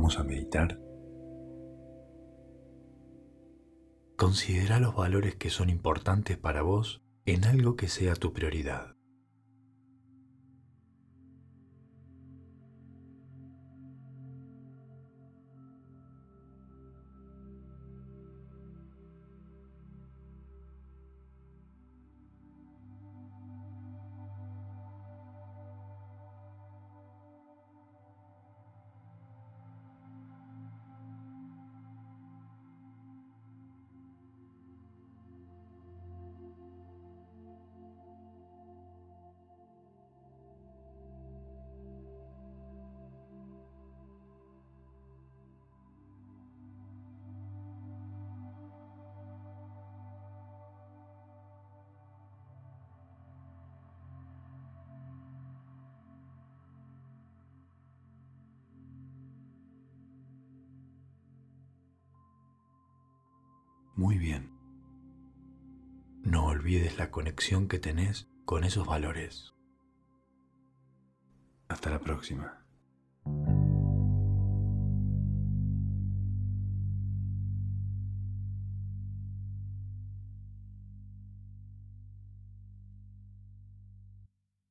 vamos a meditar, considera los valores que son importantes para vos en algo que sea tu prioridad. Muy bien. No olvides la conexión que tenés con esos valores. Hasta la próxima.